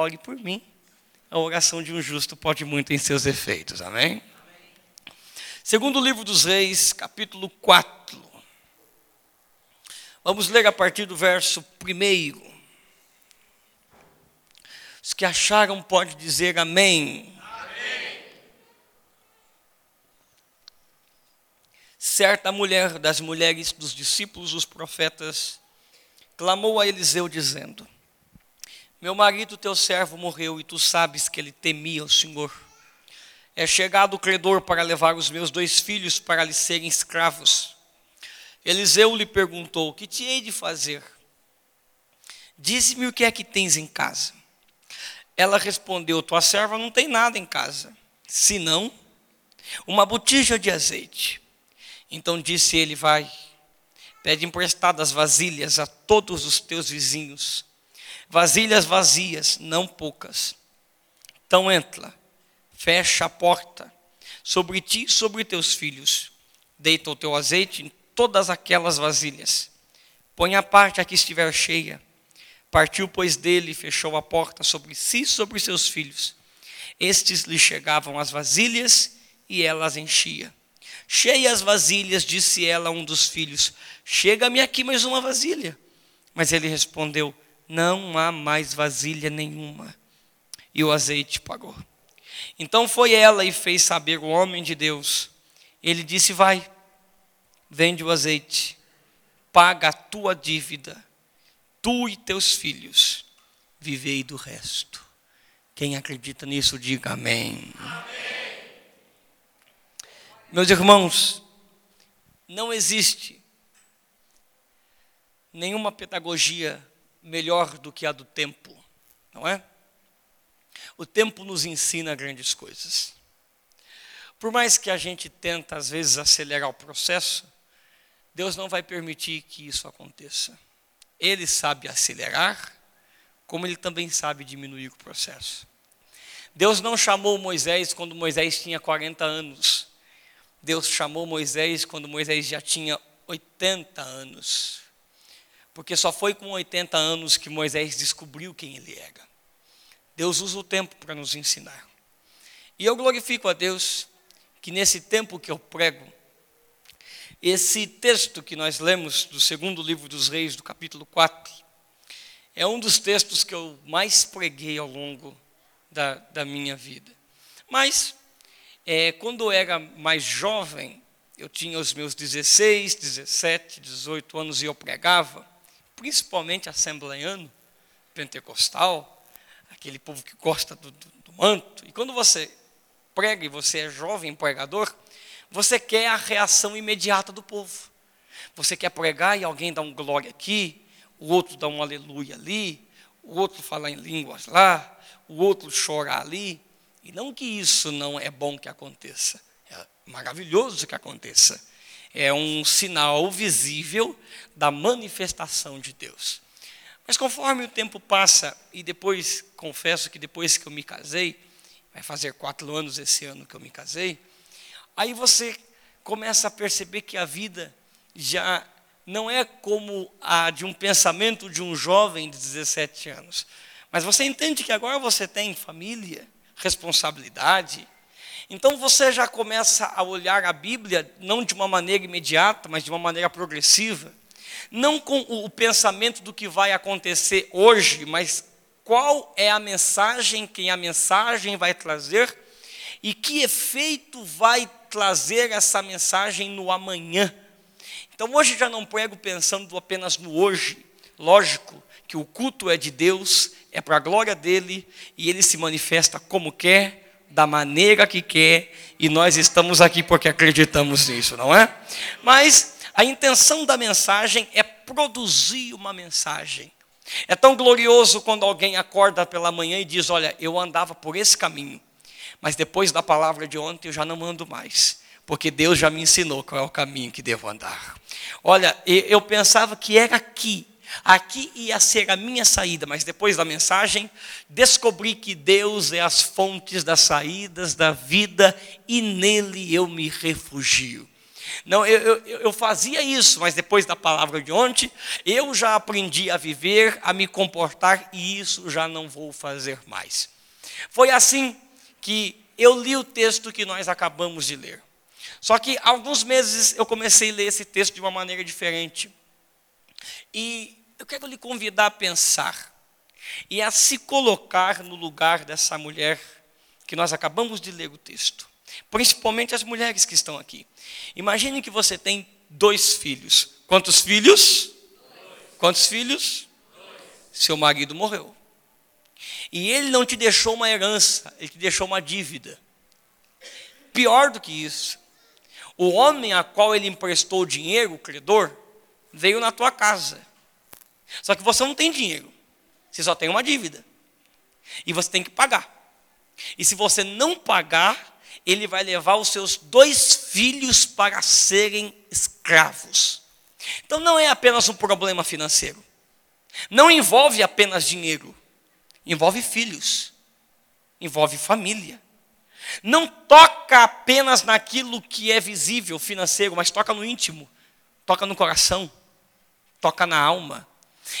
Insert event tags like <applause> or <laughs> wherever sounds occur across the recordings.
ore por mim. A oração de um justo pode muito em seus efeitos. Amém? Segundo livro dos Reis, capítulo 4. Vamos ler a partir do verso 1. Os que acharam pode dizer amém. amém. Certa mulher das mulheres dos discípulos dos profetas clamou a Eliseu dizendo: Meu marido, teu servo, morreu e tu sabes que ele temia o Senhor é chegado o credor para levar os meus dois filhos para lhe serem escravos. Eliseu lhe perguntou: Que te hei de fazer? Dize-me o que é que tens em casa. Ela respondeu: Tua serva não tem nada em casa, senão uma botija de azeite. Então disse ele: Vai, pede emprestadas vasilhas a todos os teus vizinhos, vasilhas vazias, não poucas. Então entra fecha a porta sobre ti e sobre teus filhos. Deita o teu azeite em todas aquelas vasilhas. Põe a parte a que estiver cheia. Partiu, pois, dele e fechou a porta sobre si e sobre seus filhos. Estes lhe chegavam as vasilhas e ela as enchia. Cheias vasilhas, disse ela a um dos filhos: Chega-me aqui mais uma vasilha. Mas ele respondeu: Não há mais vasilha nenhuma. E o azeite pagou. Então foi ela e fez saber o homem de Deus. Ele disse: Vai, vende o azeite, paga a tua dívida, tu e teus filhos, vivei do resto. Quem acredita nisso, diga amém. amém. Meus irmãos, não existe nenhuma pedagogia melhor do que a do tempo, não é? O tempo nos ensina grandes coisas. Por mais que a gente tenta, às vezes, acelerar o processo, Deus não vai permitir que isso aconteça. Ele sabe acelerar, como ele também sabe diminuir o processo. Deus não chamou Moisés quando Moisés tinha 40 anos. Deus chamou Moisés quando Moisés já tinha 80 anos. Porque só foi com 80 anos que Moisés descobriu quem ele era. Deus usa o tempo para nos ensinar. E eu glorifico a Deus que nesse tempo que eu prego, esse texto que nós lemos do segundo livro dos Reis, do capítulo 4, é um dos textos que eu mais preguei ao longo da, da minha vida. Mas, é, quando eu era mais jovem, eu tinha os meus 16, 17, 18 anos e eu pregava, principalmente assembleiano, pentecostal, aquele povo que gosta do, do, do manto. E quando você prega e você é jovem pregador, você quer a reação imediata do povo. Você quer pregar e alguém dá um glória aqui, o outro dá um aleluia ali, o outro fala em línguas lá, o outro chora ali. E não que isso não é bom que aconteça, é maravilhoso que aconteça. É um sinal visível da manifestação de Deus. Mas conforme o tempo passa, e depois, confesso que depois que eu me casei, vai fazer quatro anos esse ano que eu me casei, aí você começa a perceber que a vida já não é como a de um pensamento de um jovem de 17 anos. Mas você entende que agora você tem família, responsabilidade. Então você já começa a olhar a Bíblia não de uma maneira imediata, mas de uma maneira progressiva não com o pensamento do que vai acontecer hoje, mas qual é a mensagem, quem a mensagem vai trazer e que efeito vai trazer essa mensagem no amanhã. Então hoje já não prego pensando apenas no hoje, lógico que o culto é de Deus, é para a glória dele e ele se manifesta como quer, da maneira que quer, e nós estamos aqui porque acreditamos nisso, não é? Mas a intenção da mensagem é produzir uma mensagem. É tão glorioso quando alguém acorda pela manhã e diz: Olha, eu andava por esse caminho, mas depois da palavra de ontem eu já não ando mais, porque Deus já me ensinou qual é o caminho que devo andar. Olha, eu pensava que era aqui, aqui ia ser a minha saída, mas depois da mensagem descobri que Deus é as fontes das saídas da vida e nele eu me refugio. Não, eu, eu, eu, fazia isso, mas depois da palavra de ontem, eu já aprendi a viver, a me comportar, e isso já não vou fazer mais. Foi assim que eu li o texto que nós acabamos de ler. Só que alguns meses eu comecei a ler esse texto de uma maneira diferente. E eu quero lhe convidar a pensar e a se colocar no lugar dessa mulher que nós acabamos de ler o texto. Principalmente as mulheres que estão aqui. Imagine que você tem dois filhos. Quantos filhos? Dois. Quantos filhos? Dois. Seu marido morreu. E ele não te deixou uma herança, ele te deixou uma dívida. Pior do que isso, o homem a qual ele emprestou dinheiro, o credor, veio na tua casa. Só que você não tem dinheiro, você só tem uma dívida. E você tem que pagar. E se você não pagar, ele vai levar os seus dois filhos para serem escravos. Então não é apenas um problema financeiro. Não envolve apenas dinheiro. Envolve filhos. Envolve família. Não toca apenas naquilo que é visível, financeiro, mas toca no íntimo, toca no coração, toca na alma.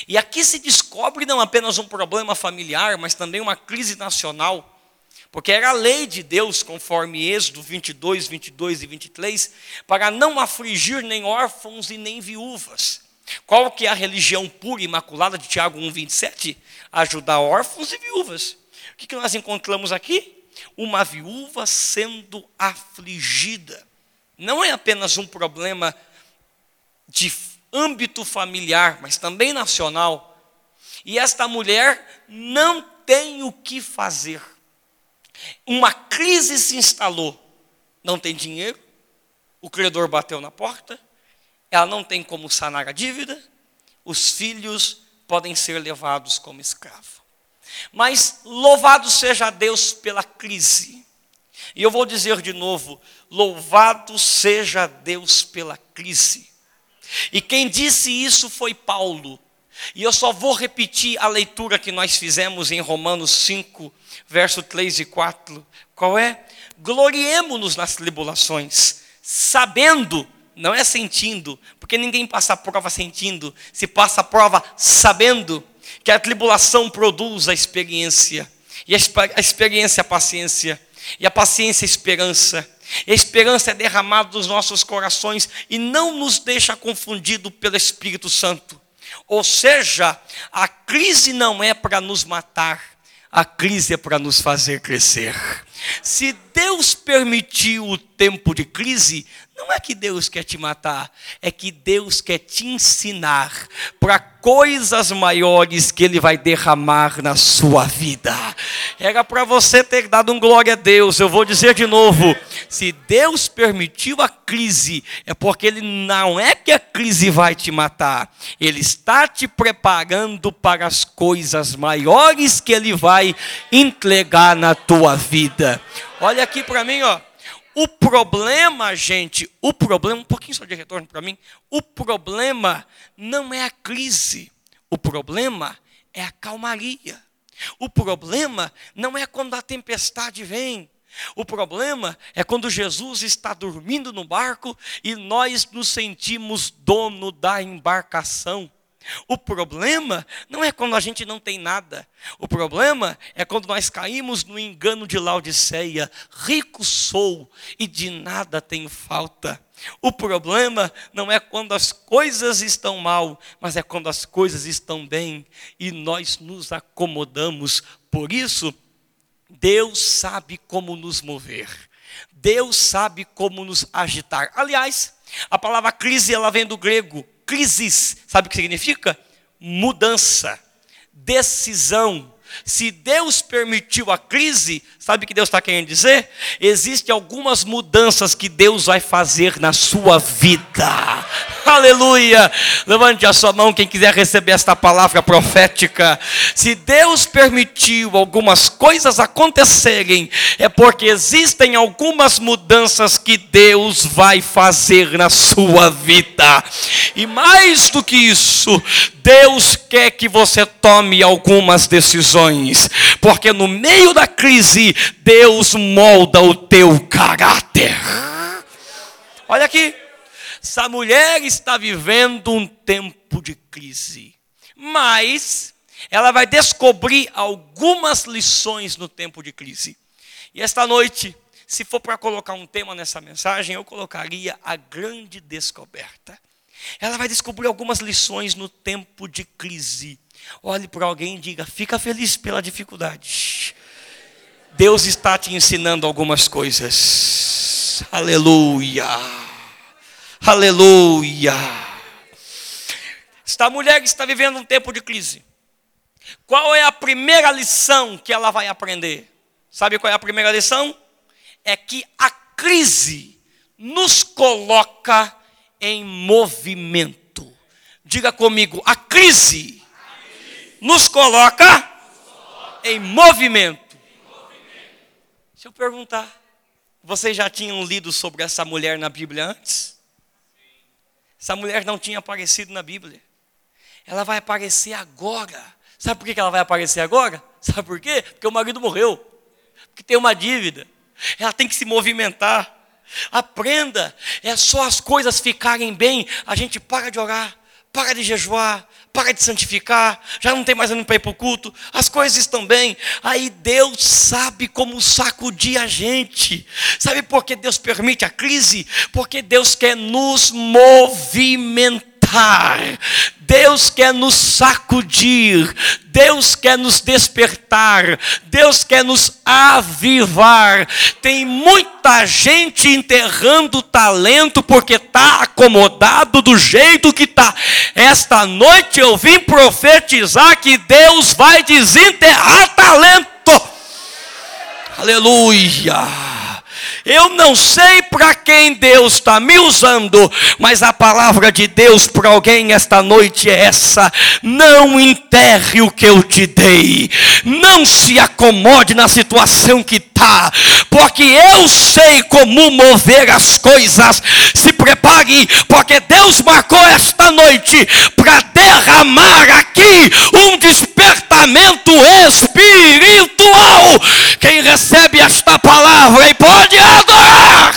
E aqui se descobre não apenas um problema familiar, mas também uma crise nacional porque era a lei de Deus, conforme Êxodo 22, 22 e 23, para não afligir nem órfãos e nem viúvas. Qual que é a religião pura e imaculada de Tiago 1, 27? Ajudar órfãos e viúvas. O que, que nós encontramos aqui? Uma viúva sendo afligida. Não é apenas um problema de âmbito familiar, mas também nacional. E esta mulher não tem o que fazer. Uma crise se instalou. Não tem dinheiro, o credor bateu na porta, ela não tem como sanar a dívida, os filhos podem ser levados como escravo. Mas louvado seja Deus pela crise. E eu vou dizer de novo: louvado seja Deus pela crise. E quem disse isso foi Paulo. E eu só vou repetir a leitura que nós fizemos em Romanos 5, verso 3 e 4. Qual é? Gloriemo-nos nas tribulações, sabendo, não é sentindo, porque ninguém passa a prova sentindo, se passa a prova sabendo que a tribulação produz a experiência, e a experiência a paciência, e a paciência a esperança. Esperança é derramada dos nossos corações e não nos deixa confundido pelo Espírito Santo. Ou seja, a crise não é para nos matar, a crise é para nos fazer crescer. Se Deus permitiu o tempo de crise, não é que Deus quer te matar, é que Deus quer te ensinar para coisas maiores que Ele vai derramar na sua vida. Era para você ter dado um glória a Deus. Eu vou dizer de novo: se Deus permitiu a crise, é porque Ele não é que a crise vai te matar, Ele está te preparando para as coisas maiores que Ele vai entregar na tua vida. Olha aqui para mim, ó. O problema, gente, o problema, um pouquinho só de retorno para mim. O problema não é a crise. O problema é a calmaria. O problema não é quando a tempestade vem. O problema é quando Jesus está dormindo no barco e nós nos sentimos dono da embarcação. O problema não é quando a gente não tem nada. O problema é quando nós caímos no engano de Laodiceia. Rico sou e de nada tenho falta. O problema não é quando as coisas estão mal, mas é quando as coisas estão bem e nós nos acomodamos. Por isso, Deus sabe como nos mover. Deus sabe como nos agitar. Aliás, a palavra crise ela vem do grego crises, sabe o que significa? Mudança, decisão. Se Deus permitiu a crise, sabe o que Deus está querendo dizer? Existem algumas mudanças que Deus vai fazer na sua vida. Aleluia! Levante a sua mão quem quiser receber esta palavra profética. Se Deus permitiu algumas coisas acontecerem, é porque existem algumas mudanças que Deus vai fazer na sua vida. E mais do que isso, Deus quer que você tome algumas decisões, porque no meio da crise, Deus molda o teu caráter. Olha aqui. essa mulher está vivendo um tempo de crise. Mas ela vai descobrir algumas lições no tempo de crise. E esta noite, se for para colocar um tema nessa mensagem, eu colocaria a grande descoberta. Ela vai descobrir algumas lições no tempo de crise. Olhe para alguém e diga: fica feliz pela dificuldade. Deus está te ensinando algumas coisas. Aleluia. Aleluia. Esta mulher está vivendo um tempo de crise. Qual é a primeira lição que ela vai aprender? Sabe qual é a primeira lição? É que a crise nos coloca em movimento. Diga comigo, a crise, nos coloca, em movimento. Deixa eu perguntar, vocês já tinham lido sobre essa mulher na Bíblia antes? Essa mulher não tinha aparecido na Bíblia. Ela vai aparecer agora. Sabe por que ela vai aparecer agora? Sabe por quê? Porque o marido morreu. Porque tem uma dívida. Ela tem que se movimentar. Aprenda. É só as coisas ficarem bem, a gente para de orar, para de jejuar, para de santificar, já não tem mais ânimo para ir para o culto, as coisas estão bem. Aí Deus sabe como sacudir a gente. Sabe por que Deus permite a crise? Porque Deus quer nos movimentar Deus quer nos sacudir, Deus quer nos despertar, Deus quer nos avivar. Tem muita gente enterrando talento porque está acomodado do jeito que está. Esta noite eu vim profetizar que Deus vai desenterrar talento. Aleluia. Eu não sei para quem Deus está me usando, mas a palavra de Deus para alguém esta noite é essa: não enterre o que eu te dei, não se acomode na situação que está, porque eu sei como mover as coisas. Se prepare, porque Deus marcou esta noite para derramar aqui um despertamento espiritual. Quem recebe esta palavra e pode adorar.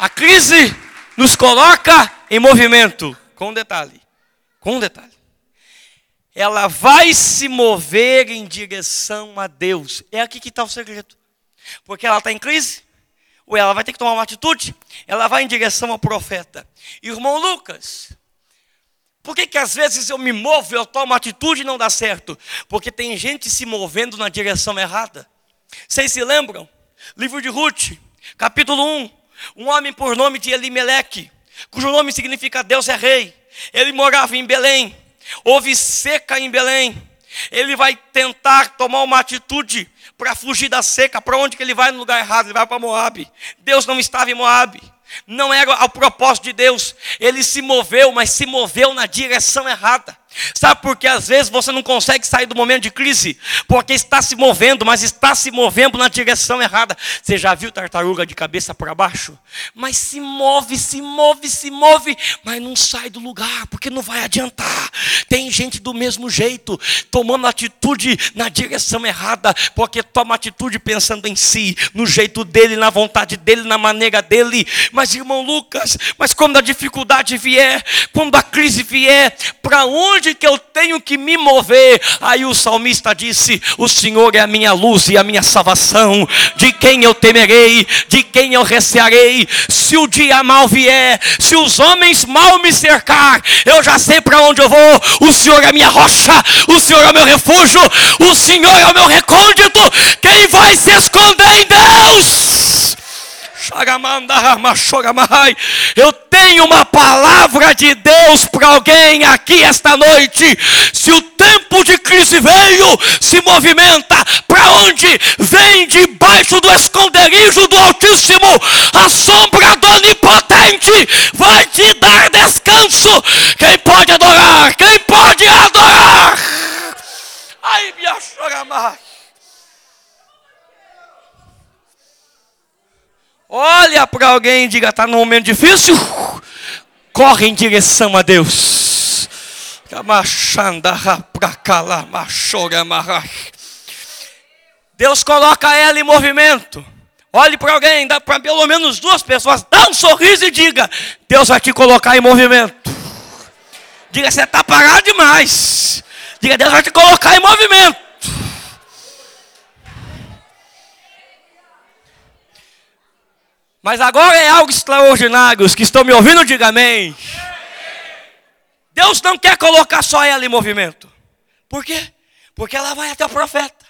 A crise nos coloca em movimento. Com um detalhe. Com detalhe. Ela vai se mover em direção a Deus. É aqui que está o segredo. Porque ela está em crise. Ou ela vai ter que tomar uma atitude. Ela vai em direção ao profeta. Irmão Lucas, por que, que às vezes eu me movo, eu tomo atitude e não dá certo? Porque tem gente se movendo na direção errada. Vocês se lembram? Livro de Ruth, capítulo 1. Um homem por nome de Elimeleque, cujo nome significa Deus é rei. Ele morava em Belém. Houve seca em Belém. Ele vai tentar tomar uma atitude para fugir da seca. Para onde que ele vai no lugar errado? Ele vai para Moabe. Deus não estava em Moabe. Não era o propósito de Deus. Ele se moveu, mas se moveu na direção errada. Sabe por que às vezes você não consegue sair do momento de crise? Porque está se movendo, mas está se movendo na direção errada. Você já viu tartaruga de cabeça para baixo? Mas se move, se move, se move, mas não sai do lugar, porque não vai adiantar. Tem gente do mesmo jeito, tomando atitude na direção errada, porque toma atitude pensando em si, no jeito dele, na vontade dele, na maneira dele. Mas irmão Lucas, mas quando a dificuldade vier, quando a crise vier, para onde onde que eu tenho que me mover? Aí o salmista disse: O Senhor é a minha luz e a minha salvação. De quem eu temerei? De quem eu recearei? Se o dia mal vier, se os homens mal me cercar, eu já sei para onde eu vou. O Senhor é a minha rocha, o Senhor é o meu refúgio, o Senhor é o meu recôndito. Quem vai se esconder em Deus? Eu tenho uma palavra de Deus para alguém aqui esta noite. Se o tempo de crise veio, se movimenta. Para onde? Vem debaixo do esconderijo do Altíssimo. A sombra do Onipotente vai te dar descanso. Quem pode adorar? Quem pode adorar? Ai, achou mais. Olha para alguém e diga: está num momento difícil? Corre em direção a Deus. Deus coloca ela em movimento. Olhe para alguém, dá para pelo menos duas pessoas, dá um sorriso e diga: Deus vai te colocar em movimento. Diga, você está parado demais. Diga, Deus vai te colocar em movimento. Mas agora é algo extraordinário. Os que estão me ouvindo, diga amém. Deus não quer colocar só ela em movimento. Por quê? Porque ela vai até o profeta.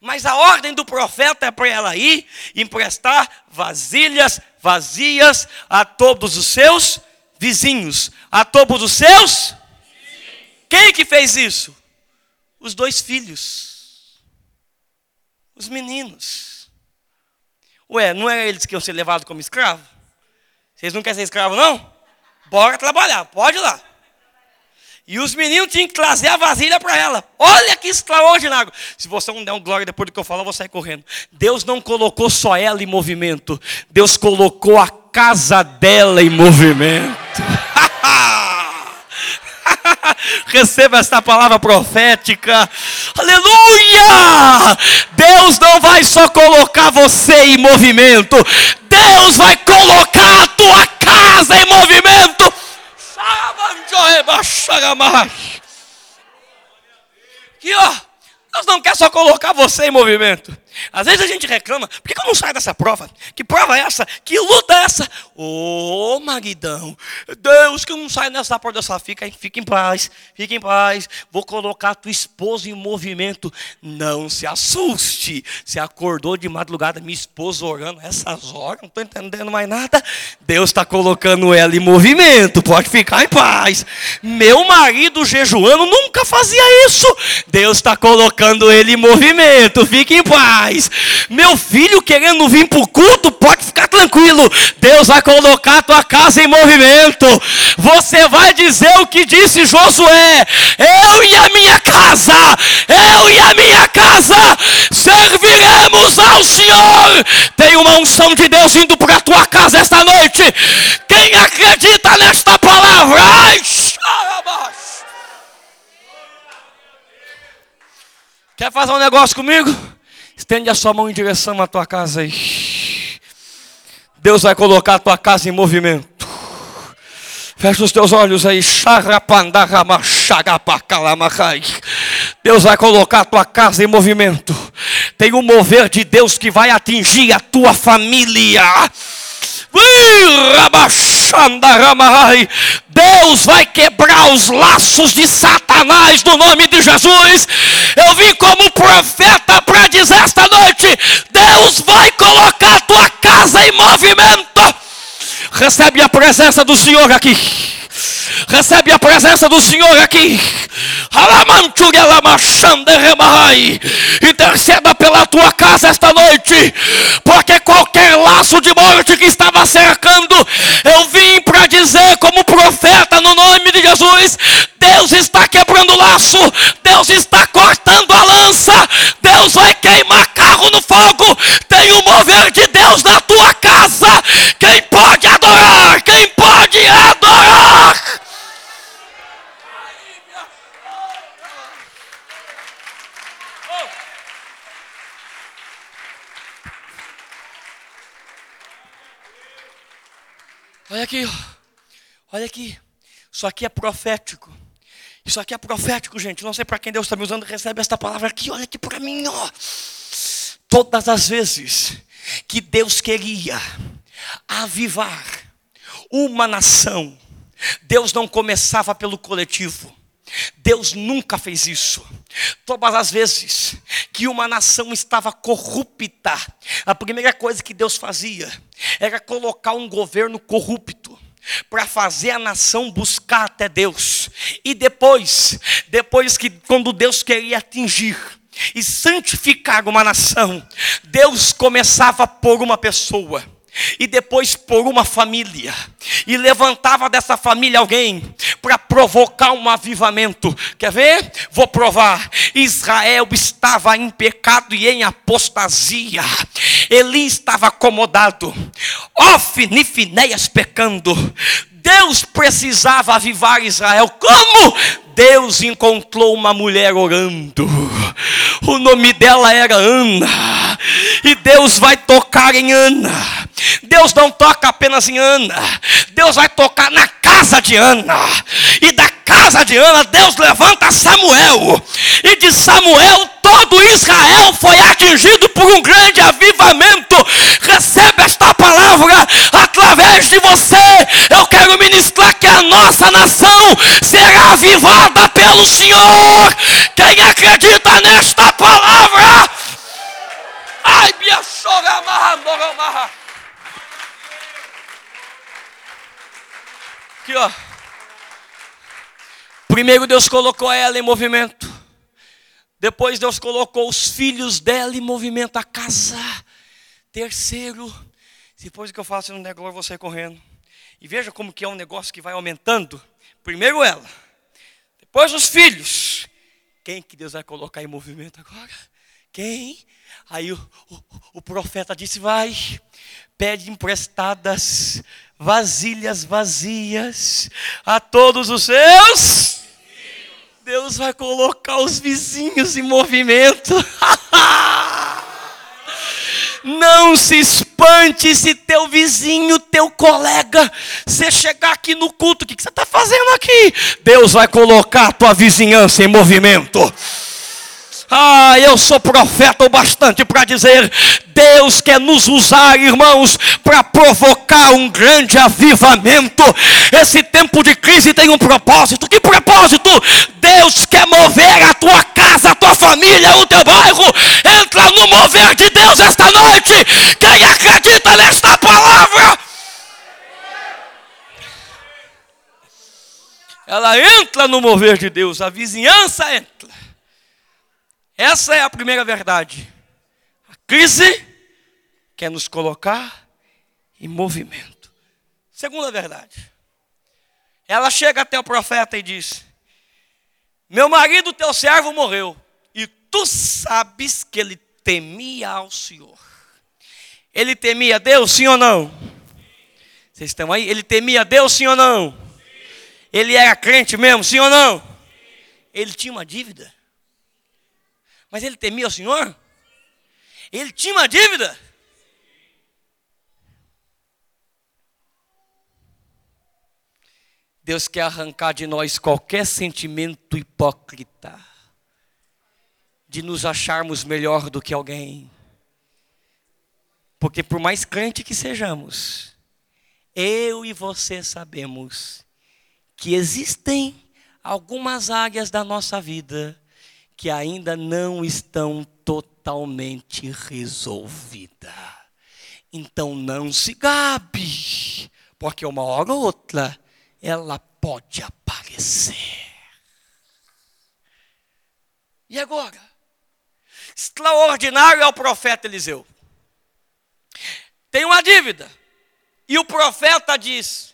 Mas a ordem do profeta é para ela ir emprestar vasilhas vazias a todos os seus vizinhos, a todos os seus. Quem que fez isso? Os dois filhos, os meninos. Ué, não era eles que iam ser levados como escravo? Vocês não querem ser escravo, não? Bora trabalhar, pode ir lá. E os meninos tinham que trazer a vasilha para ela. Olha que extraordinário. Se você não der um glória depois do que eu falar, eu vou sair correndo. Deus não colocou só ela em movimento. Deus colocou a casa dela em movimento. Receba esta palavra profética. Aleluia! Deus não vai só colocar você em movimento. Deus vai colocar a tua casa em movimento. Aqui, ó. Deus não quer só colocar você em movimento. Às vezes a gente reclama, por que eu não saio dessa prova? Que prova é essa? Que luta é essa? Ô, oh, maridão, Deus que eu não saio dessa prova dessa, fica, fica em paz, fica em paz. Vou colocar tua esposa em movimento. Não se assuste. Se acordou de madrugada, minha esposa orando essas horas, não estou entendendo mais nada. Deus está colocando ela em movimento, pode ficar em paz. Meu marido jejuando nunca fazia isso. Deus está colocando ele em movimento, fique em paz Meu filho querendo vir para o culto, pode ficar tranquilo. Deus vai colocar a tua casa em movimento. Você vai dizer o que disse Josué: Eu e a minha casa, eu e a minha casa serviremos ao Senhor. Tem uma unção de Deus indo para a tua casa esta noite. Quem acredita nesta palavra? Ai, Quer fazer um negócio comigo? Estende a sua mão em direção à tua casa aí. Deus vai colocar a tua casa em movimento. Fecha os teus olhos aí. Deus vai colocar a tua casa em movimento. Tem um mover de Deus que vai atingir a tua família. Deus vai quebrar os laços de Satanás no nome de Jesus. Eu vim como profeta para dizer esta noite: Deus vai colocar a tua casa em movimento. Recebe a presença do Senhor aqui. Recebe a presença do Senhor aqui. Interceda pela tua casa esta noite, porque qualquer laço de morte que estava cercando, eu vim para dizer, como profeta, no nome de Jesus: Deus está quebrando o laço, Deus está cortando a lança, Deus vai queimar carro no fogo. Tem um mover de Deus na tua casa. Quem pode adorar? Quem pode adorar? Olha aqui, olha aqui. Isso aqui é profético. Isso aqui é profético, gente. Não sei para quem Deus está me usando, recebe esta palavra aqui. Olha aqui para mim, ó. Todas as vezes que Deus queria avivar uma nação, Deus não começava pelo coletivo. Deus nunca fez isso. Todas as vezes que uma nação estava corrupta, a primeira coisa que Deus fazia era colocar um governo corrupto para fazer a nação buscar até Deus. E depois, depois que quando Deus queria atingir e santificar uma nação, Deus começava por uma pessoa e depois por uma família, e levantava dessa família alguém para provocar um avivamento. Quer ver? Vou provar. Israel estava em pecado e em apostasia. Eli estava acomodado. Ofni Finéias pecando. Deus precisava avivar Israel. Como? Deus encontrou uma mulher orando. O nome dela era Ana. E Deus vai tocar em Ana. Deus não toca apenas em Ana. Deus vai tocar na casa de Ana. E da casa de Ana, Deus levanta Samuel. E de Samuel, todo Israel foi atingido por um grande avivamento. Recebe esta palavra através de você. Eu quero ministrar que a nossa nação será avivada pelo Senhor. Quem acredita nesta palavra? Ai, minha amarra, amarra. Aqui, ó. Primeiro Deus colocou ela em movimento. Depois Deus colocou os filhos dela em movimento, a casa. Terceiro, depois que eu faço um negócio, você correndo. E veja como que é um negócio que vai aumentando. Primeiro ela, depois os filhos. Quem que Deus vai colocar em movimento agora? Quem? Aí o, o, o profeta disse: vai, pede emprestadas vasilhas vazias a todos os seus Deus vai colocar os vizinhos em movimento. <laughs> Não se espante se teu vizinho, teu colega, você chegar aqui no culto, o que você está fazendo aqui? Deus vai colocar a tua vizinhança em movimento. Ah, eu sou profeta o bastante para dizer: Deus quer nos usar, irmãos, para provocar um grande avivamento. Esse tempo de crise tem um propósito. Que propósito? Deus quer mover a tua casa, a tua família, o teu bairro. Entra no mover de Deus esta noite. Quem acredita nesta palavra? Ela entra no mover de Deus, a vizinhança entra. Essa é a primeira verdade. A crise quer nos colocar em movimento. Segunda verdade. Ela chega até o profeta e diz: Meu marido, teu servo, morreu. E tu sabes que ele temia ao Senhor. Ele temia Deus, sim ou não? Vocês estão aí? Ele temia Deus, sim ou não? Ele era crente mesmo, sim ou não? Ele tinha uma dívida. Mas ele temia o Senhor? Ele tinha uma dívida? Deus quer arrancar de nós qualquer sentimento hipócrita, de nos acharmos melhor do que alguém. Porque por mais crente que sejamos, eu e você sabemos que existem algumas áreas da nossa vida que ainda não estão totalmente resolvidas. Então não se gabe, porque uma hora ou outra ela pode aparecer. E agora? Extraordinário é o profeta Eliseu. Tem uma dívida. E o profeta diz: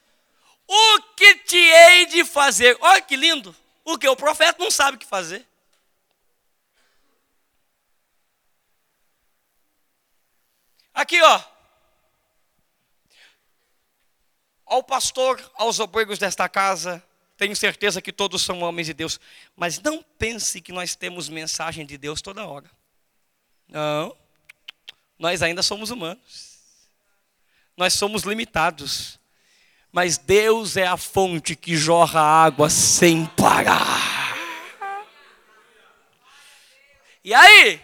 O que te hei de fazer? Olha que lindo. O que? O profeta não sabe o que fazer. Aqui, ó. Ao pastor, aos obreiros desta casa, tenho certeza que todos são homens de Deus, mas não pense que nós temos mensagem de Deus toda hora. Não. Nós ainda somos humanos. Nós somos limitados. Mas Deus é a fonte que jorra água sem parar. E aí,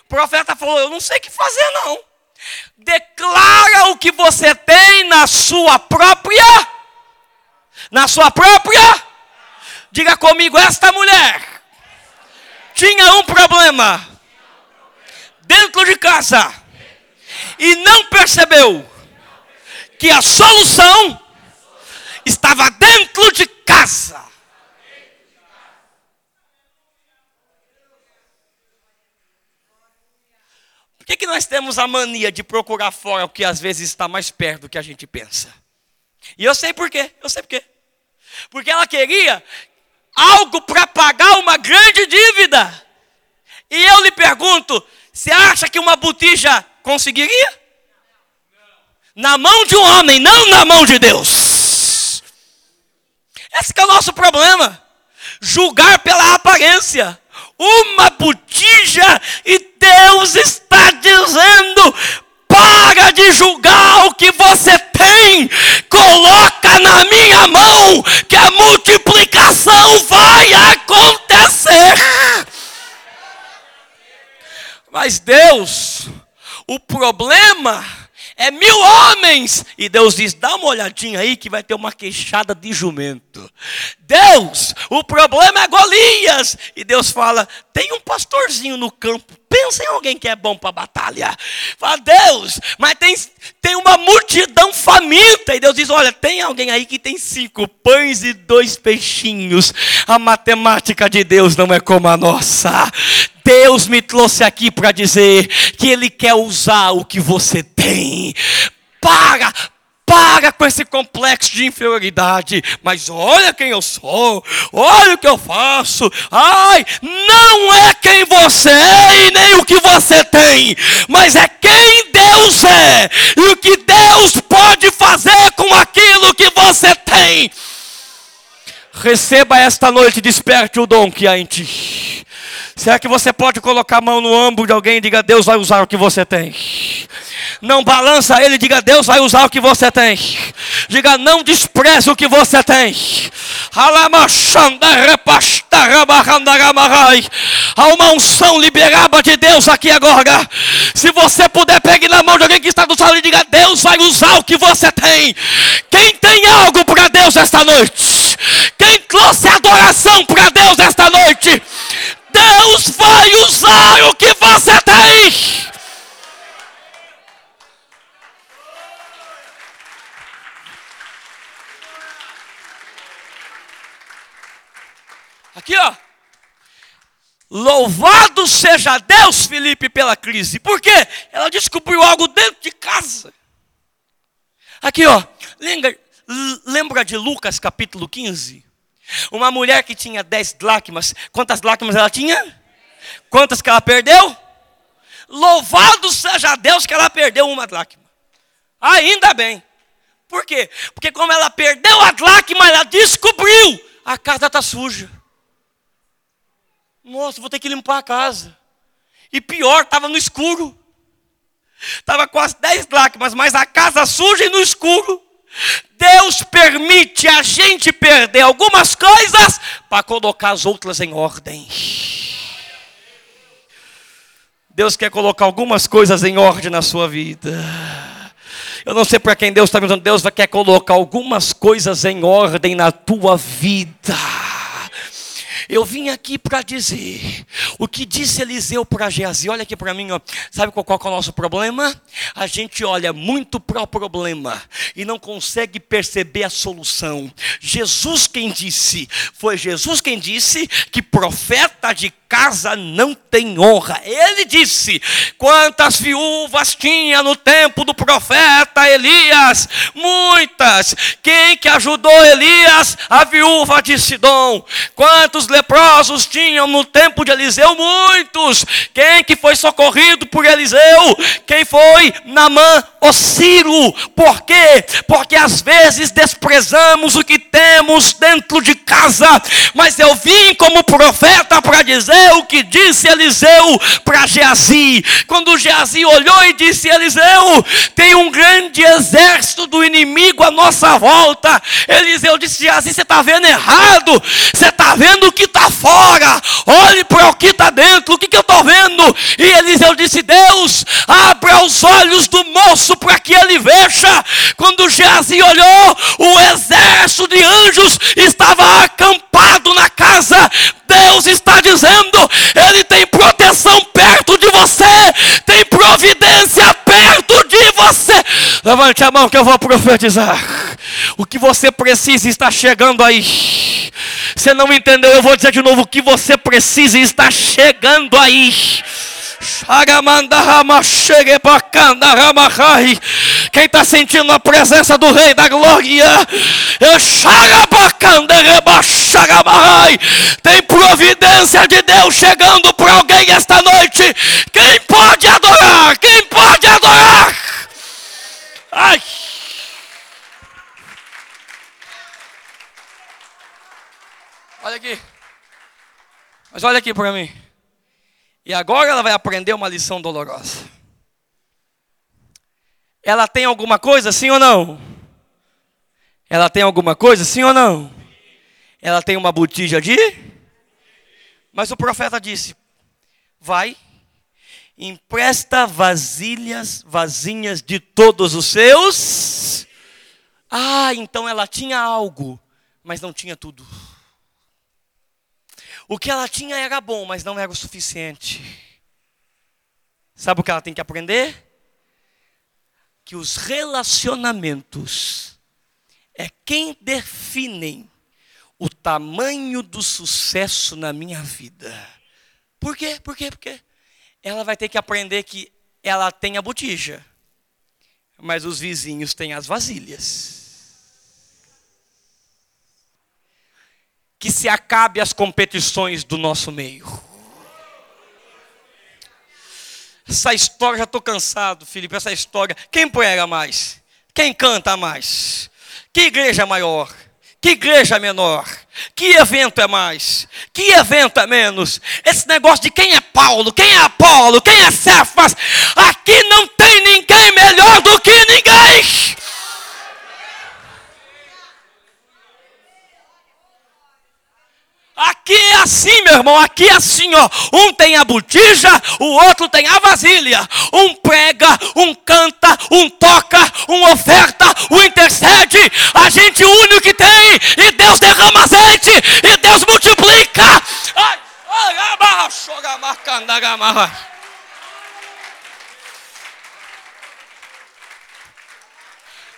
o profeta falou: Eu não sei o que fazer, não. Declara o que você tem na sua própria. Na sua própria. Diga comigo, esta mulher tinha um problema dentro de casa e não percebeu que a solução estava dentro de casa. Por que, que nós temos a mania de procurar fora o que às vezes está mais perto do que a gente pensa? E eu sei por quê, eu sei por quê. Porque ela queria algo para pagar uma grande dívida. E eu lhe pergunto: você acha que uma botija conseguiria? Na mão de um homem, não na mão de Deus. Esse é o nosso problema. Julgar pela aparência. Uma botija e Deus está dizendo: para de julgar o que você tem, coloca na minha mão, que a multiplicação vai acontecer. Mas Deus, o problema é mil homens. E Deus diz: dá uma olhadinha aí que vai ter uma queixada de jumento. Deus, o problema é Golias. E Deus fala: tem um pastorzinho no campo. Pensa em alguém que é bom para batalha. Fala, Deus, mas tem, tem uma multidão faminta. E Deus diz: Olha, tem alguém aí que tem cinco pães e dois peixinhos. A matemática de Deus não é como a nossa. Deus me trouxe aqui para dizer que Ele quer usar o que você tem. Para, para com esse complexo de inferioridade, mas olha quem eu sou, olha o que eu faço. Ai, não é quem você é e nem o que você tem, mas é quem Deus é e o que Deus pode fazer com aquilo que você tem. Receba esta noite, desperte o dom que há em ti. Será que você pode colocar a mão no ombro de alguém e diga: Deus vai usar o que você tem? Não balança ele, diga: Deus vai usar o que você tem. Diga: não despreze o que você tem. Há uma unção liberada de Deus aqui agora. Se você puder, pegue na mão de alguém que está do salão e diga: Deus vai usar o que você tem. Quem tem algo para Deus esta noite? Quem trouxe adoração para Deus esta noite? Deus vai usar o que você tem. Aqui, ó. Louvado seja Deus, Felipe, pela crise. Por quê? Ela descobriu algo dentro de casa. Aqui, ó. Lembra, lembra de Lucas capítulo 15? Uma mulher que tinha dez dracmas, quantas dracmas ela tinha? Quantas que ela perdeu? Louvado seja Deus que ela perdeu uma dracma. Ainda bem. Por quê? Porque como ela perdeu a dracma, ela descobriu, a casa está suja. Nossa, vou ter que limpar a casa. E pior, estava no escuro. Estava com as dez dracmas, mas a casa suja e no escuro. Deus permite a gente perder algumas coisas para colocar as outras em ordem. Deus quer colocar algumas coisas em ordem na sua vida. Eu não sei para quem Deus está dizendo, Deus quer colocar algumas coisas em ordem na tua vida. Eu vim aqui para dizer o que disse Eliseu para Geazi. Olha aqui para mim, ó. sabe qual, qual é o nosso problema? A gente olha muito para o problema e não consegue perceber a solução. Jesus quem disse, foi Jesus quem disse que profeta de casa não tem honra. Ele disse: quantas viúvas tinha no tempo do profeta Elias? Muitas. Quem que ajudou Elias? A viúva de Sidom. Quantos leprosos tinham no tempo de Eliseu? Muitos. Quem que foi socorrido por Eliseu? Quem foi? Namã, o Ciro. Por quê? Porque às vezes desprezamos o que temos dentro de casa. Mas eu vim como profeta para dizer o que disse Eliseu para Geazi. Quando Geazi olhou e disse: Eliseu, tem um grande exército do inimigo à nossa volta. Eliseu disse: Geazi, você está vendo errado. Você está vendo o que está fora. Olhe para o que está dentro. O que, que eu estou vendo? E Eliseu disse: Deus, abra os olhos do moço para que ele veja. Quando Geazi olhou, o exército de anjos estava acampado na casa. Deus está dizendo: Ele tem proteção perto de você, tem providência perto. Levante a mão que eu vou profetizar. O que você precisa está chegando aí. Você não entendeu? Eu vou dizer de novo: o que você precisa está chegando aí. Quem está sentindo a presença do Rei da Glória? Tem providência de Deus chegando para alguém esta noite. Quem pode adorar? Quem pode adorar? Ai. Olha aqui. Mas olha aqui para mim. E agora ela vai aprender uma lição dolorosa. Ela tem alguma coisa, sim ou não? Ela tem alguma coisa, sim ou não? Ela tem uma botija de? Mas o profeta disse: Vai, empresta vasilhas, vasinhas de todos os seus. Ah, então ela tinha algo, mas não tinha tudo. O que ela tinha era bom, mas não era o suficiente. Sabe o que ela tem que aprender? Que os relacionamentos é quem definem o tamanho do sucesso na minha vida. Por quê? Por quê? Porque ela vai ter que aprender que ela tem a botija, mas os vizinhos têm as vasilhas. que se acabe as competições do nosso meio. Essa história, já estou cansado, Felipe, essa história. Quem prega mais? Quem canta mais? Que igreja maior? Que igreja menor? Que evento é mais? Que evento é menos? Esse negócio de quem é Paulo, quem é Apolo, quem é Cefas, aqui não tem ninguém melhor do que ninguém. Aqui é assim, meu irmão, aqui é assim, ó. Um tem a botija, o outro tem a vasilha. Um prega, um canta, um toca, um oferta, um intercede. A gente une o que tem e Deus derrama azeite e Deus multiplica. Ai,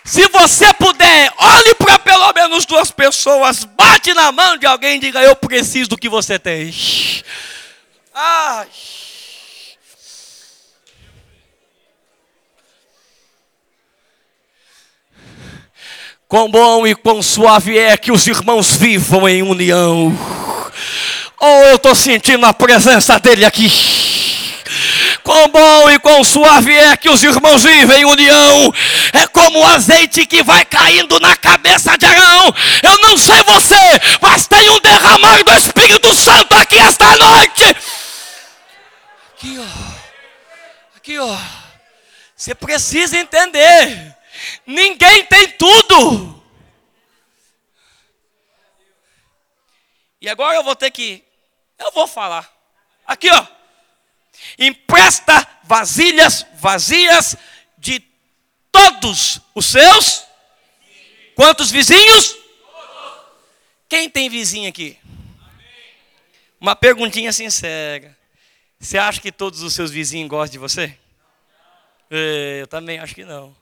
Se você puder, olhe para pelo menos duas pessoas, bate na mão de alguém e diga: Eu preciso do que você tem. Ai. Quão bom e quão suave é que os irmãos vivam em união. Oh, eu estou sentindo a presença dele aqui. Quão bom e quão suave é que os irmãos vivem em união. É como o azeite que vai caindo na cabeça de Arão. Eu não sei você, mas tem um derramar do Espírito Santo aqui esta noite. Aqui, ó. Aqui, ó. Você precisa entender. Ninguém tem tudo. E agora eu vou ter que. Eu vou falar. Aqui, ó empresta vasilhas vazias de todos os seus. Quantos vizinhos? Quem tem vizinho aqui? Uma perguntinha sincera. Você acha que todos os seus vizinhos gostam de você? É, eu também acho que não.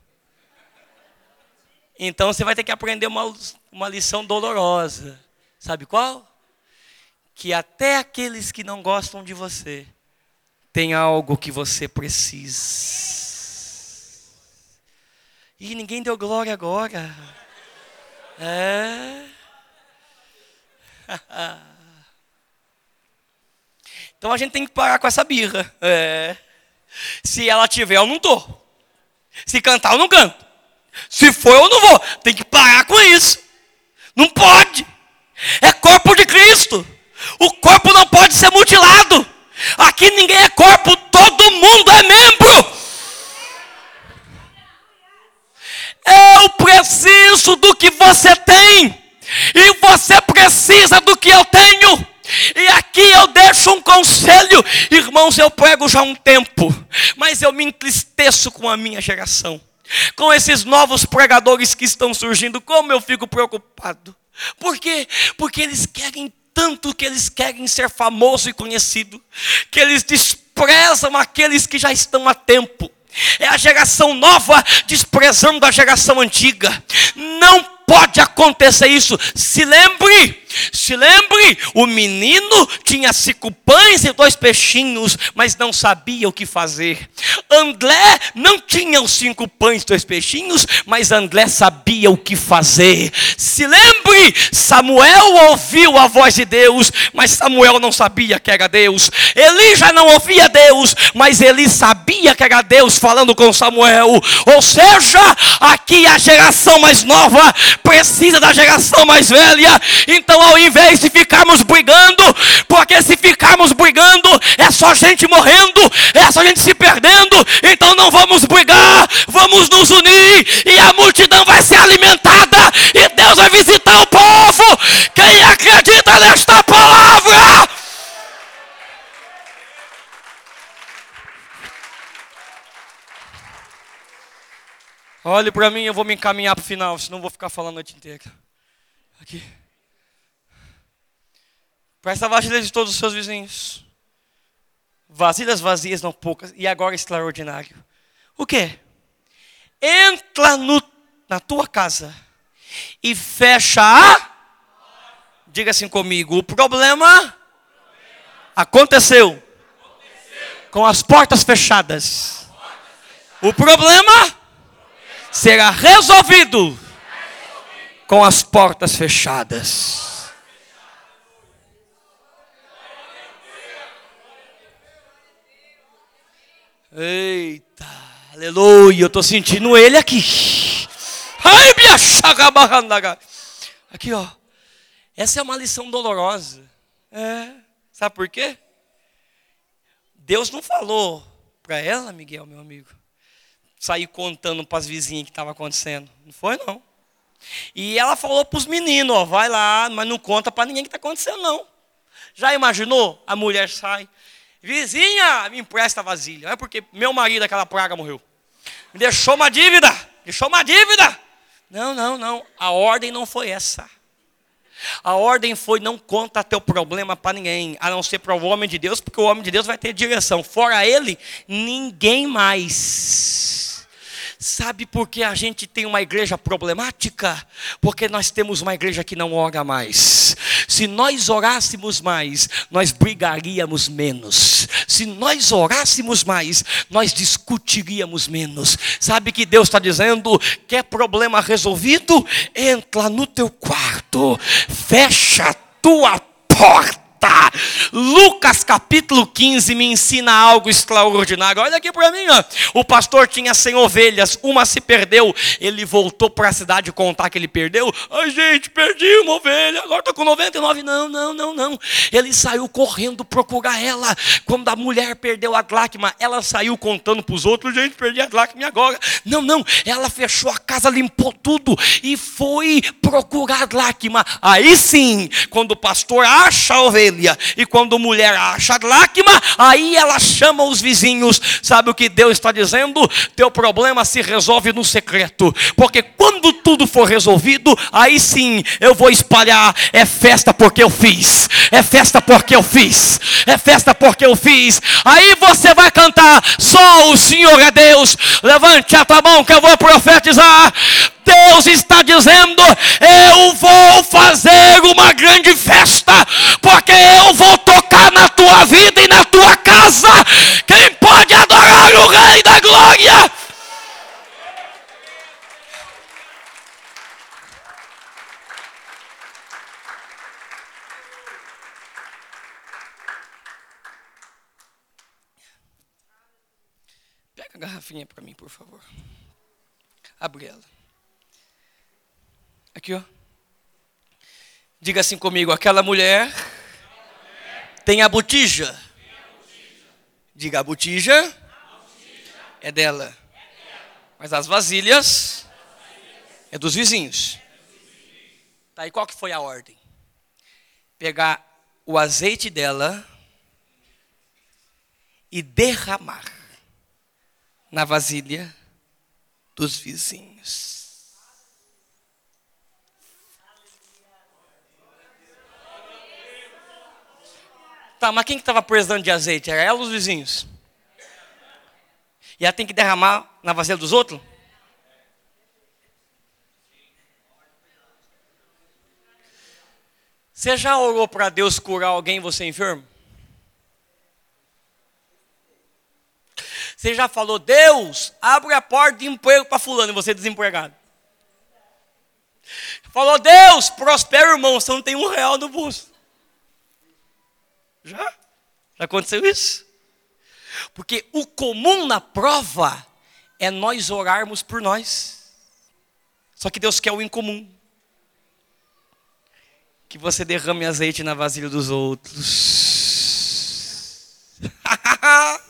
Então você vai ter que aprender uma, uma lição dolorosa. Sabe qual? Que até aqueles que não gostam de você tem algo que você precisa. E ninguém deu glória agora. É. <laughs> Então a gente tem que parar com essa birra. É. Se ela tiver, eu não tô. Se cantar, eu não canto. Se for, eu não vou. Tem que parar com isso. Não pode. É corpo de Cristo. O corpo não pode ser mutilado. Aqui ninguém é corpo, todo mundo é membro. Eu preciso do que você tem, e você precisa do que eu tenho. E aqui eu deixo um conselho, irmãos, eu prego já há um tempo, mas eu me entristeço com a minha geração, com esses novos pregadores que estão surgindo, como eu fico preocupado. Por quê? Porque eles querem tanto que eles querem ser famoso e conhecido, que eles desprezam aqueles que já estão há tempo. É a geração nova desprezando a geração antiga. Não pode acontecer isso. Se lembre, se lembre, o menino tinha cinco pães e dois peixinhos, mas não sabia o que fazer. André não tinha os cinco pães e dois peixinhos, mas André sabia o que fazer. Se lembre, Samuel ouviu a voz de Deus, mas Samuel não sabia que era Deus. Eli já não ouvia Deus, mas Eli sabia que era Deus falando com Samuel. Ou seja, aqui a geração mais nova precisa da geração mais velha. Então ao invés de ficarmos brigando, porque se ficarmos brigando, é só gente morrendo, é só gente se perdendo, então não vamos brigar, vamos nos unir, e a multidão vai ser alimentada, e Deus vai visitar o povo. Quem acredita nesta palavra? Olhe para mim, eu vou me encaminhar para o final, senão vou ficar falando a noite inteira. Aqui. Presta vasilhas de todos os seus vizinhos. Vasilhas vazias, não poucas. E agora extraordinário. O que? Entra no, na tua casa e fecha a. Diga assim comigo: o problema aconteceu com as portas fechadas. O problema será resolvido com as portas fechadas. Eita, aleluia, eu estou sentindo ele aqui. Aqui, ó. Essa é uma lição dolorosa. É. Sabe por quê? Deus não falou para ela, Miguel, meu amigo sair contando para as vizinhas que estava acontecendo. Não foi, não. E ela falou para os meninos, ó, vai lá, mas não conta para ninguém que está acontecendo, não. Já imaginou? A mulher sai, vizinha, me empresta vasilha. É porque meu marido, aquela praga, morreu. Me deixou uma dívida, deixou uma dívida. Não, não, não. A ordem não foi essa. A ordem foi: não conta teu problema para ninguém, a não ser para o homem de Deus, porque o homem de Deus vai ter direção. Fora ele, ninguém mais. Sabe por que a gente tem uma igreja problemática? Porque nós temos uma igreja que não ora mais. Se nós orássemos mais, nós brigaríamos menos. Se nós orássemos mais, nós discutiríamos menos. Sabe que Deus está dizendo? Quer problema resolvido? Entra no teu quarto, fecha a tua porta Lucas capítulo 15 me ensina algo extraordinário. Olha aqui para mim, ó. o pastor tinha 100 ovelhas, uma se perdeu. Ele voltou para a cidade contar que ele perdeu. Ai, gente, perdi uma ovelha, agora estou com 99. Não, não, não, não. Ele saiu correndo procurar ela. Quando a mulher perdeu a dracma, ela saiu contando para os outros: gente, perdi a dracma agora. Não, não. Ela fechou a casa, limpou tudo e foi procurar a dracma. Aí sim, quando o pastor acha a ovelha, E quando mulher acha a lágrima, aí ela chama os vizinhos. Sabe o que Deus está dizendo? Teu problema se resolve no secreto. Porque quando tudo for resolvido, aí sim eu vou espalhar. É festa porque eu fiz. É festa porque eu fiz. É festa porque eu fiz. Aí você vai cantar: Só o Senhor é Deus. Levante a tua mão que eu vou profetizar. Deus está dizendo: eu vou fazer uma grande festa, Glória? Pega a garrafinha para mim, por favor. Abre ela. Aqui, ó. Diga assim comigo: aquela mulher tem a botija. Diga, a botija é dela. Mas as vasilhas é dos vizinhos. Tá, e qual que foi a ordem? Pegar o azeite dela e derramar na vasilha dos vizinhos. Tá, mas quem que estava precisando de azeite? Era ela ou os vizinhos? E ela tem que derramar na vasilha dos outros? Você já orou para Deus curar alguém você é enfermo? Você já falou, Deus, abre a porta de emprego para fulano e você é desempregado. Falou, Deus, prospera irmão, você não tem um real no bolso. Já? Já aconteceu isso? Porque o comum na prova é nós orarmos por nós. Só que Deus quer o incomum. que você derrame azeite na vasilha dos outros. <laughs>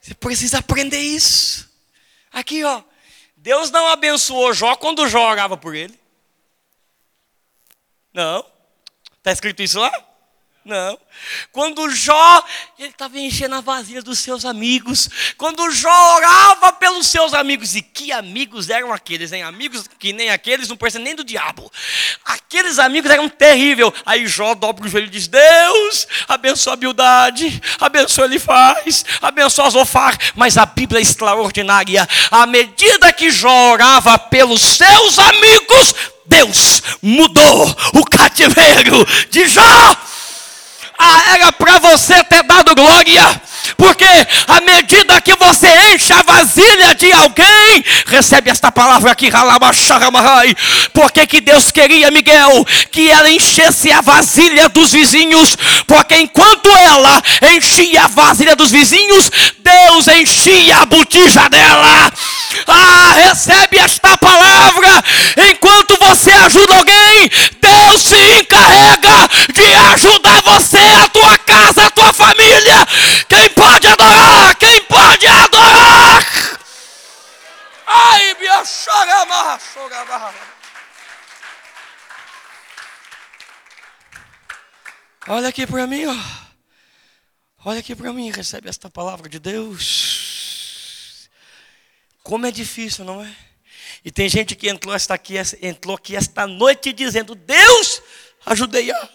você precisa aprender isso. Aqui, ó. Deus não abençoou Jó quando Jó orava por ele. Não. Está escrito isso lá? Não. Quando Jó, ele estava enchendo a vasilha dos seus amigos. Quando Jó orava pelos seus amigos. E que amigos eram aqueles, hein? Amigos que nem aqueles, não parecem nem do diabo. Aqueles amigos eram terríveis. Aí Jó dobra o joelho e diz: Deus, abençoa a Bildade, abençoa Elifaz, abençoa Zofar. Mas a Bíblia é extraordinária. À medida que Jó orava pelos seus amigos, Deus mudou o cativeiro de Jó. Ah, era para você ter dado glória. Porque à medida que você enche a vasilha de alguém, recebe esta palavra aqui, porque que Deus queria, Miguel, que ela enchesse a vasilha dos vizinhos, porque enquanto ela enchia a vasilha dos vizinhos, Deus enchia a botija dela. Ah, recebe esta palavra. Enquanto você ajuda alguém, Deus se encarrega de ajudar você, a tua casa, a tua família. Quem pode adorar? Quem pode adorar? Ai, minha chorama, chorama. Olha aqui para mim, ó. Olha aqui para mim, recebe esta palavra de Deus. Como é difícil, não é? E tem gente que entrou, esta aqui, entrou aqui esta noite dizendo: Deus, ajudei A,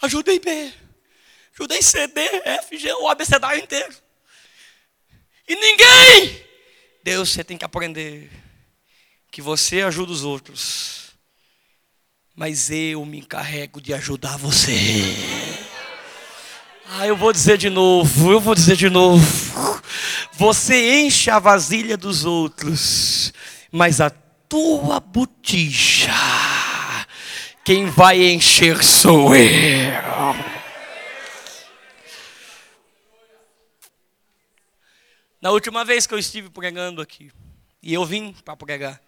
ajudei B, ajudei C, D, F, G, o abecedário inteiro. E ninguém. Deus, você tem que aprender que você ajuda os outros, mas eu me encarrego de ajudar você. Ah, eu vou dizer de novo, eu vou dizer de novo. Você enche a vasilha dos outros, mas a tua botija, quem vai encher sou eu. Na última vez que eu estive pregando aqui, e eu vim para pregar,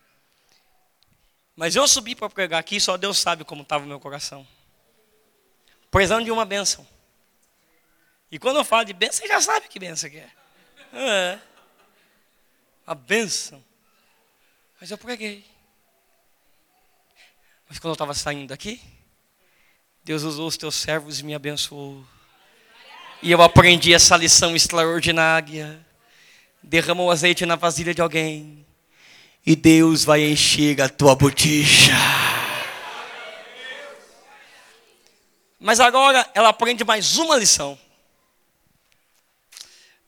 mas eu subi para pregar aqui, só Deus sabe como estava o meu coração. Precisando de uma bênção. E quando eu falo de bênção, você já sabe que bênção que é. É. A bênção. Mas eu preguei. Mas quando eu estava saindo daqui, Deus usou os teus servos e me abençoou. E eu aprendi essa lição extraordinária. Derramou azeite na vasilha de alguém. E Deus vai encher a tua botija. Mas agora ela aprende mais uma lição.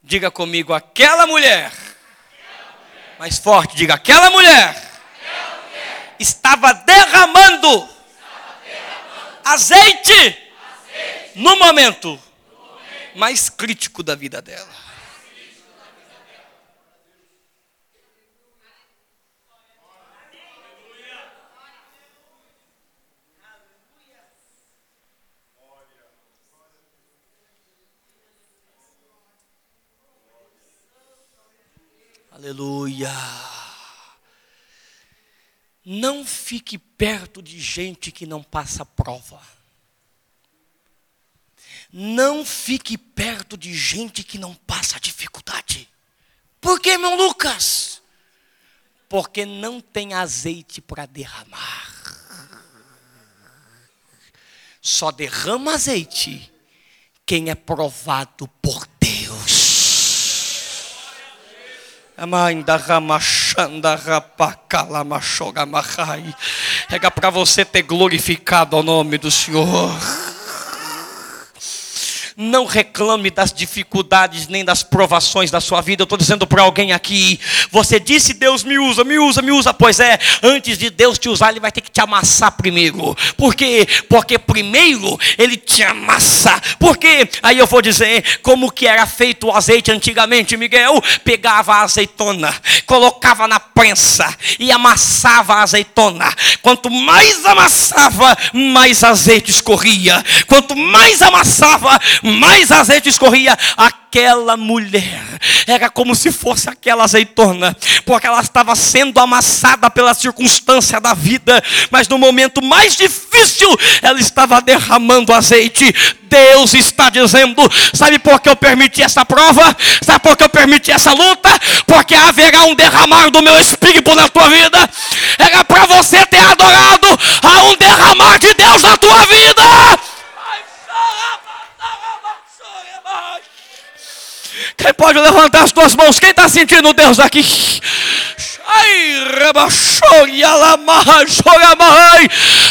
Diga comigo, aquela mulher. Mais forte, diga, aquela mulher. Estava derramando, azeite, no momento mais crítico da vida dela. Aleluia. Não fique perto de gente que não passa prova. Não fique perto de gente que não passa dificuldade. Por que, meu Lucas? Porque não tem azeite para derramar. Só derrama azeite quem é provado por Rega para você ter glorificado o nome do Senhor. Não reclame das dificuldades nem das provações da sua vida. Eu estou dizendo para alguém aqui. Você disse, Deus me usa, me usa, me usa. Pois é, antes de Deus te usar, Ele vai ter que te amassar primeiro. Por quê? Porque primeiro Ele te amassa. Por quê? Aí eu vou dizer como que era feito o azeite antigamente, Miguel. Pegava a azeitona, colocava na prensa e amassava a azeitona. Quanto mais amassava, mais azeite escorria. Quanto mais amassava, mais azeite escorria. Aquela mulher era como se fosse aquela azeitona, porque ela estava sendo amassada pela circunstância da vida, mas no momento mais difícil, ela estava derramando azeite. Deus está dizendo: sabe por que eu permiti essa prova? Sabe por que eu permiti essa luta? Porque haverá um derramar do meu espírito na tua vida. Era para você ter adorado a um derramar de Deus na tua vida. Quem pode levantar as tuas mãos? Quem está sentindo Deus aqui?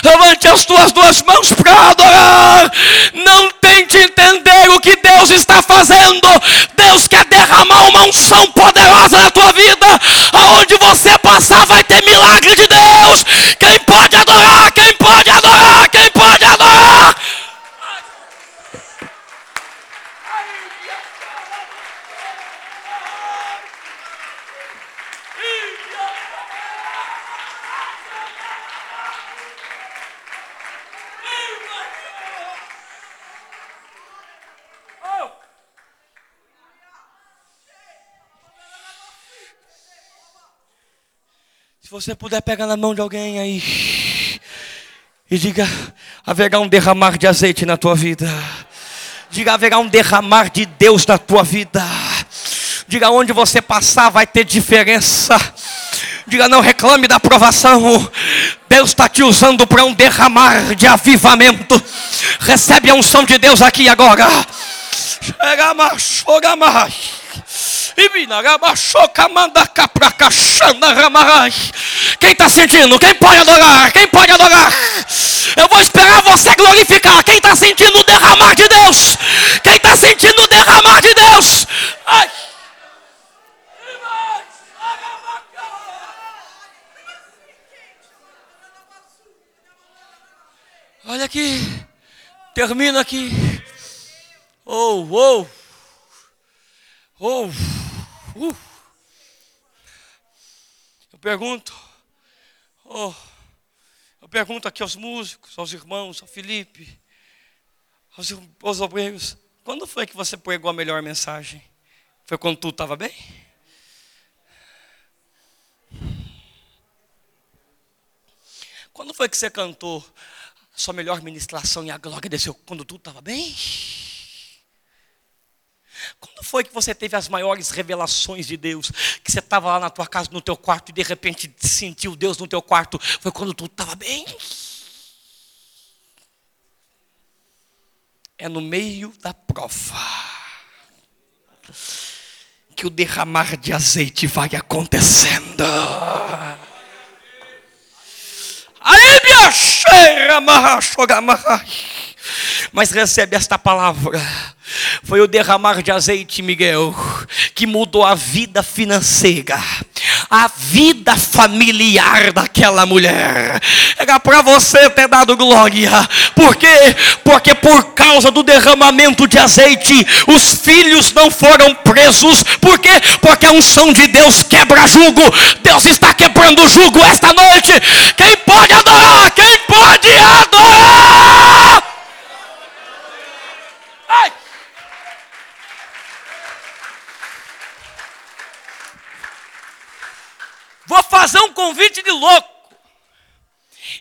Levante as tuas duas mãos para adorar. Não tente entender o que Deus está fazendo. Deus quer derramar uma unção poderosa na tua vida. Aonde você passar vai ter milagre de Deus. Quem pode adorar? Quem pode adorar? Quem pode adorar? Se você puder pegar na mão de alguém aí e diga: haverá um derramar de azeite na tua vida. Diga: haverá um derramar de Deus na tua vida. Diga: onde você passar vai ter diferença. Diga: não reclame da aprovação. Deus está te usando para um derramar de avivamento. Recebe a unção de Deus aqui agora. Chega mais, chega mais. Quem está sentindo? Quem pode adorar? Quem pode adorar? Eu vou esperar você glorificar. Quem está sentindo o derramar de Deus? Quem está sentindo o derramar de Deus? Ai. Olha aqui. Termina aqui. Oh, oh. Oh. Eu pergunto, oh, eu pergunto aqui aos músicos, aos irmãos, ao Felipe, aos, aos obreiros, quando foi que você pregou a melhor mensagem? Foi quando tudo estava bem? Quando foi que você cantou sua melhor ministração e a glória desceu? Quando tudo estava bem? Quando foi que você teve as maiores revelações de Deus? Que você estava lá na tua casa, no teu quarto, e de repente sentiu Deus no teu quarto? Foi quando tudo estava bem? É no meio da prova que o derramar de azeite vai acontecendo. Mas recebe esta palavra foi o derramar de azeite, Miguel, que mudou a vida financeira, a vida familiar daquela mulher. Era para você ter dado glória. Por quê? Porque por causa do derramamento de azeite, os filhos não foram presos. Por quê? Porque a unção de Deus quebra jugo. Deus está quebrando jugo esta noite. Quem pode adorar? Quem pode adorar? Vou fazer um convite de louco.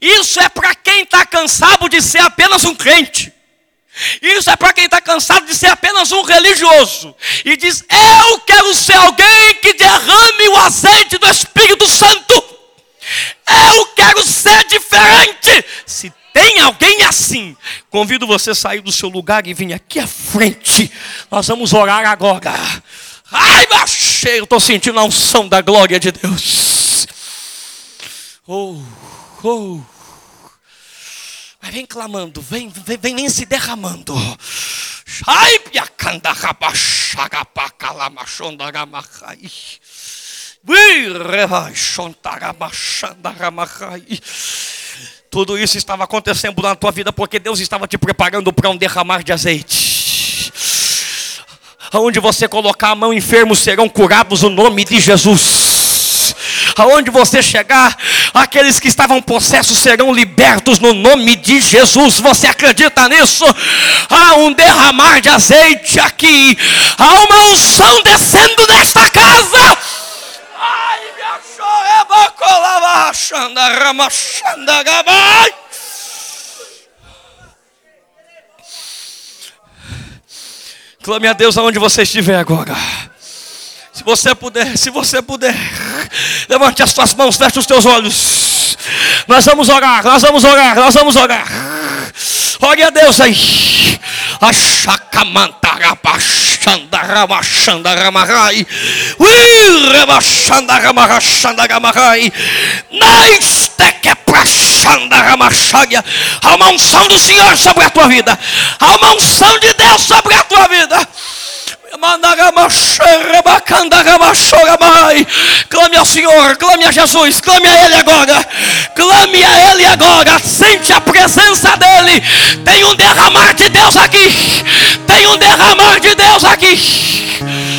Isso é para quem está cansado de ser apenas um crente. Isso é para quem está cansado de ser apenas um religioso. E diz: Eu quero ser alguém que derrame o azeite do Espírito Santo. Eu quero ser diferente. Se tem alguém assim, convido você a sair do seu lugar e vir aqui à frente. Nós vamos orar agora. Ai, cheio, eu estou sentindo a unção da glória de Deus. Oh, oh. Mas vem clamando, vem, vem, vem, vem se derramando. Tudo isso estava acontecendo na tua vida porque Deus estava te preparando para um derramar de azeite. Aonde você colocar a mão, enfermos serão curados no nome de Jesus Aonde você chegar, aqueles que estavam possessos serão libertos no nome de Jesus. Você acredita nisso? Há um derramar de azeite aqui, há uma unção descendo nesta casa. Ai, é bacolava, xanda, gabai. Clame a Deus aonde você estiver agora. Se você puder, se você puder, levante as suas mãos, feche os teus olhos. Nós vamos orar, nós vamos orar, nós vamos orar. Ore a Deus aí. Há uma unção do Senhor sobre a tua vida. Há uma unção de Deus sobre a tua vida. Clame ao Senhor, clame a Jesus, clame a Ele agora, clame a Ele agora, sente a presença dEle. Tem um derramar de Deus aqui, tem um derramar de Deus aqui.